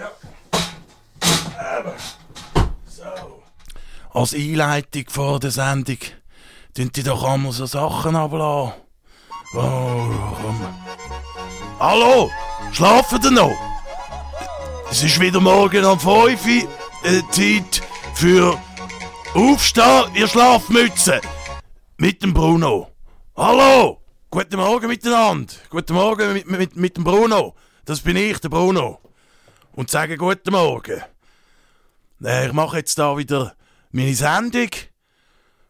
ja. Aber. So. Als Einleitung vor der Sendung tun die doch einmal so Sachen ablassen. Oh, komm. Hallo? Schlafen ihr noch? Es ist wieder morgen um 5 Uhr. Äh, Zeit für Aufstehen, ihr Schlafmütze. Mit dem Bruno. Hallo? Guten Morgen miteinander. Guten Morgen mit, mit, mit dem Bruno. Das bin ich, der Bruno. Und sage guten Morgen. Ich mache jetzt da wieder meine Sendung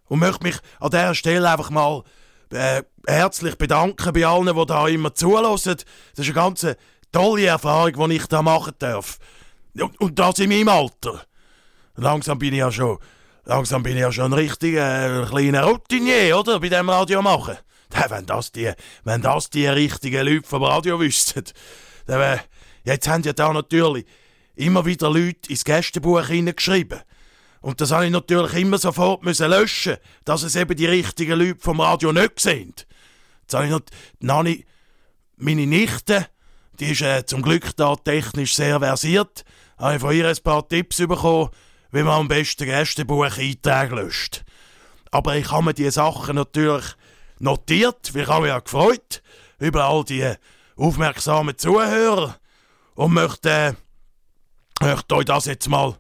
und möchte mich an dieser Stelle einfach mal äh, herzlich bedanken bei allen, die da immer zulassen. Das ist eine ganz tolle Erfahrung, die ich da machen darf. Und, und das in meinem Alter. Langsam bin ich ja schon, langsam bin ich ja schon ein richtiger äh, kleiner Routinier, oder? Bei dem Radio machen. Wenn das die, wenn das die richtigen Leute vom Radio wüssten. Dann, äh, jetzt haben ja da natürlich immer wieder Leute ins Gästebuch hineingeschrieben. Und das habe ich natürlich immer sofort müssen löschen, dass es eben die richtigen Leute vom Radio nicht sehen. Jetzt habe ich noch, ich meine Nichte, die ist äh, zum Glück da technisch sehr versiert, habe ich von ihr ein paar Tipps bekommen, wie man am besten Gästebuch-Einträge löscht. Aber ich habe mir diese Sachen natürlich notiert, weil ich habe mich ja gefreut über all die aufmerksamen Zuhörer und möchte, äh, möchte euch das jetzt mal,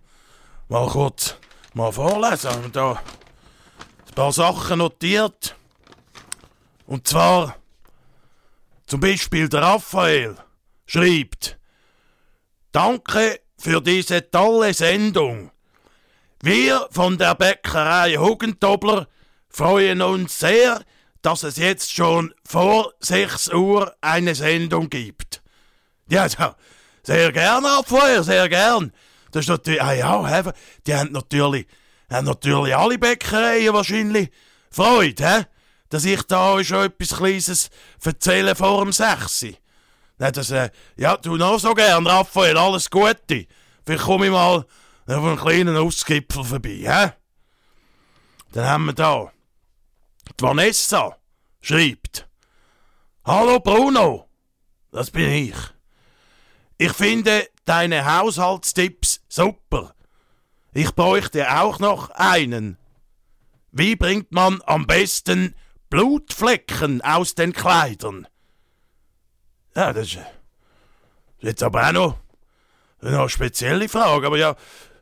mal kurz mal vorlesen. Habe da ein paar Sachen notiert. Und zwar zum Beispiel der Raphael schreibt, Danke für diese tolle Sendung. Wir von der Bäckerei Hugentobler freuen uns sehr, dass es jetzt schon vor 6 Uhr eine Sendung gibt. Ja, ja sehr gern, Raphael, sehr gern. Das ist natürlich, ah ja, die haben natürlich, haben natürlich alle Bäckereien wahrscheinlich Freude, hä? dass ich da euch schon etwas Kleines erzähle vor dem 6. Nein, das, äh, ja, du noch so gern, Raphael, alles Gute. Vielleicht komme ich mal auf einen kleinen Ausgipfel vorbei, hä? Dann haben wir da. Die Vanessa schreibt. Hallo Bruno, das bin ich. Ich finde deine Haushaltstipps super. Ich bräuchte auch noch einen. Wie bringt man am besten Blutflecken aus den Kleidern? Ja, das ist jetzt aber auch noch eine spezielle Frage. Aber ja,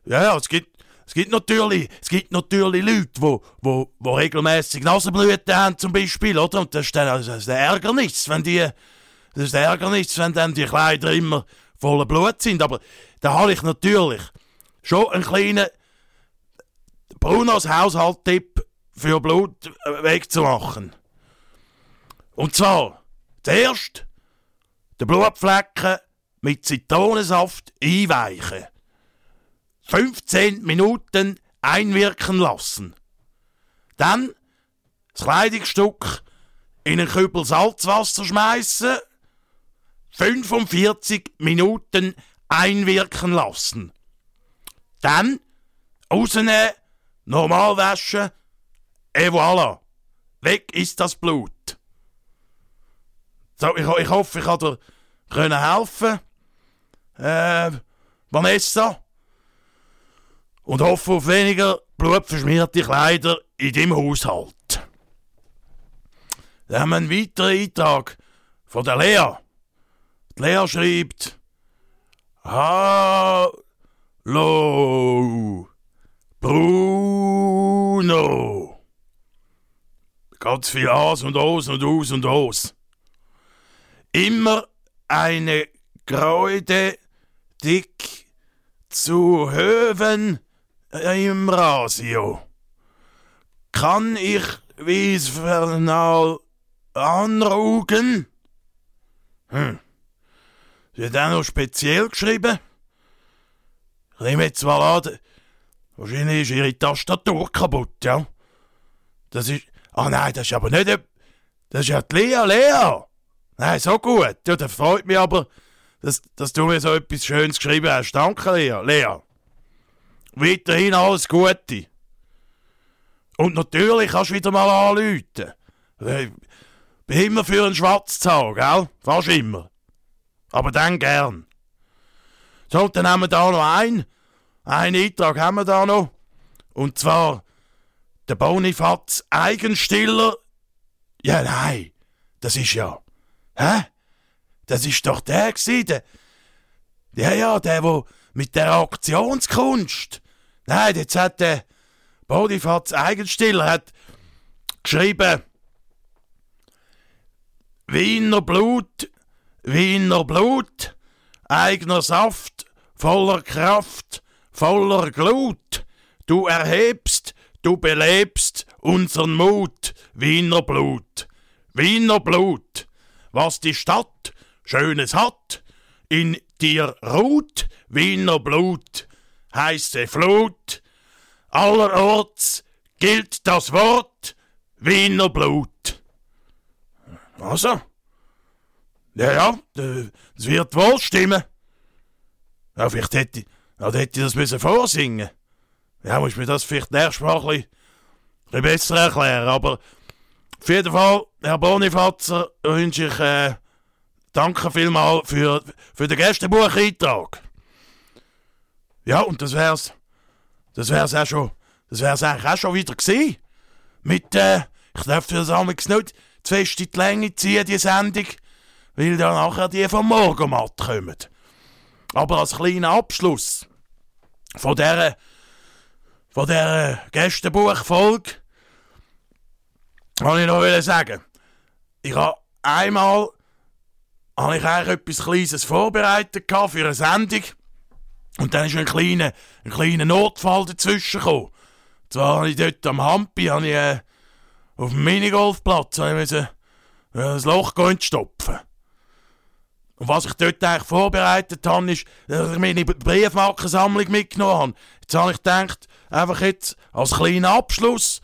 ja, es gibt, es gibt natürlich, es gibt natürlich Leute, wo, wo, wo regelmäßig Nasenblüten haben zum Beispiel, oder? Und das ist dann also das ist ein Ärgernis, wenn die, das ist ein Ärgernis, wenn dann die Kleider immer voller Blut sind. Aber da habe ich natürlich schon einen kleinen Brunos Haushalttipp für Blut äh, wegzumachen. Und zwar, zuerst den Blutflecken mit Zitronensaft einweichen. 15 Minuten einwirken lassen. Dann das Kleidungsstück in einen Kübel Salzwasser schmeißen 45 Minuten einwirken lassen. Dann rausnehmen, normal waschen, et voilà. Weg ist das Blut. So, ich, ich hoffe, ich kann dir helfen. Äh, Vanessa. Und hoffe auf weniger blutverschmierte Kleider in deinem Haushalt. Dann haben wir einen weiteren Eintrag von der Lea. Die Lea schreibt: Hallo, Bruno. Ganz viel Aus und Aus und Aus und Aus. Immer eine Freude, dich zu hören im Radio. Kann ich wie's vernal anrugen? Hm. Sie hat auch noch speziell geschrieben. Ich nehme jetzt mal an, wahrscheinlich ist ihre Tastatur kaputt, ja? Das ist. Ah nein, das ist aber nicht. Das ist ja die Lea Lea. Nein, so gut. Ja, das freut mich aber, dass, dass du mir so etwas Schönes geschrieben hast. Danke, Lea. Lea. Weiterhin alles Gute. Und natürlich kannst du wieder mal anrufen. Ich bin immer für einen Schwarzzahl, gell? Fast immer. Aber dann gern. So, dann haben wir da noch einen. Einen Eintrag haben wir da noch. Und zwar der Bonifaz Eigenstiller. Ja, nein, das ist ja. Hä? Das ist doch der gewesen, der, ja, ja, der, wo mit der Aktionskunst. Nein, jetzt hat der Bonifaz Eigenstiller hat geschrieben, Wiener Blut, Wiener Blut, eigener Saft, voller Kraft, voller Glut. Du erhebst, du belebst unseren Mut, Wiener Blut, Wiener Blut. Was die Stadt Schönes hat, in dir ruht, Wiener Blut, heiße Flut. Allerorts gilt das Wort Wiener Blut. Also? Ja, ja, das wird wohl stimmen. Ja, vielleicht hätte, ja, hätte ich das müssen vorsingen Ja, muss mir das vielleicht nächstes Mal ein bisschen, ein bisschen besser erklären. Aber auf jeden Fall, Herr Bonifatzer, wünsche ich äh, danke vielmals für, für den Gästebucheintrag. Ja, und das wär's. Das wär's auch schon. Das wär's eigentlich auch schon wieder gewesen. Mit, äh, ich darf das amigs nicht zu fest in die Länge ziehen, die Sendung, weil dann nachher die vom Morgenmatt kommen. Aber als kleiner Abschluss von dieser, von dieser Gästebuchfolge wollte ich noch sagen, ich habe einmal habe ich eigentlich etwas Kleines vorbereitet für eine Sendung. Und dann ist ein kleiner, ein kleiner Notfall dazwischen gekommen. Zwar habe ich dort am Hampi, äh, auf dem Minigolfplatz, habe ich müssen, äh, ein Loch stopfen. Und was ich dort eigentlich vorbereitet habe, ist, dass ich meine Briefmarkensammlung mitgenommen habe. Jetzt habe ich gedacht, einfach jetzt als kleiner Abschluss,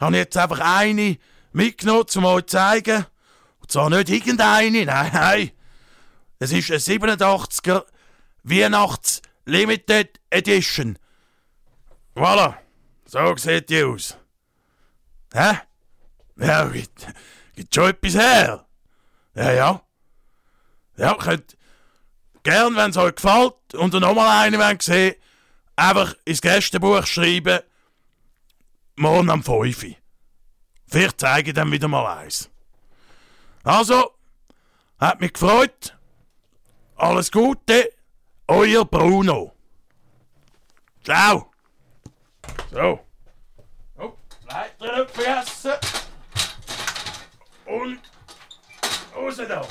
habe ich jetzt einfach eine mitgenommen, um euch zu zeigen. Und zwar nicht irgendeine, nein, nein. Es ist eine 87er Weihnachts Limited Edition. Voilà, so sieht die aus. Hä? Ja, gibt, gibt schon etwas her. Ja, ja. Ja, könnt gern, wenn es euch gefällt und ihr nochmal einen wollt sehen, einfach ins Gästebuch schreiben, morgen am 5. Vielleicht zeige ich dann wieder mal eins. Also, hat mich gefreut. Alles Gute, euer Bruno. Ciao. So. Oh, Leiter nicht vergessen. Und raus da.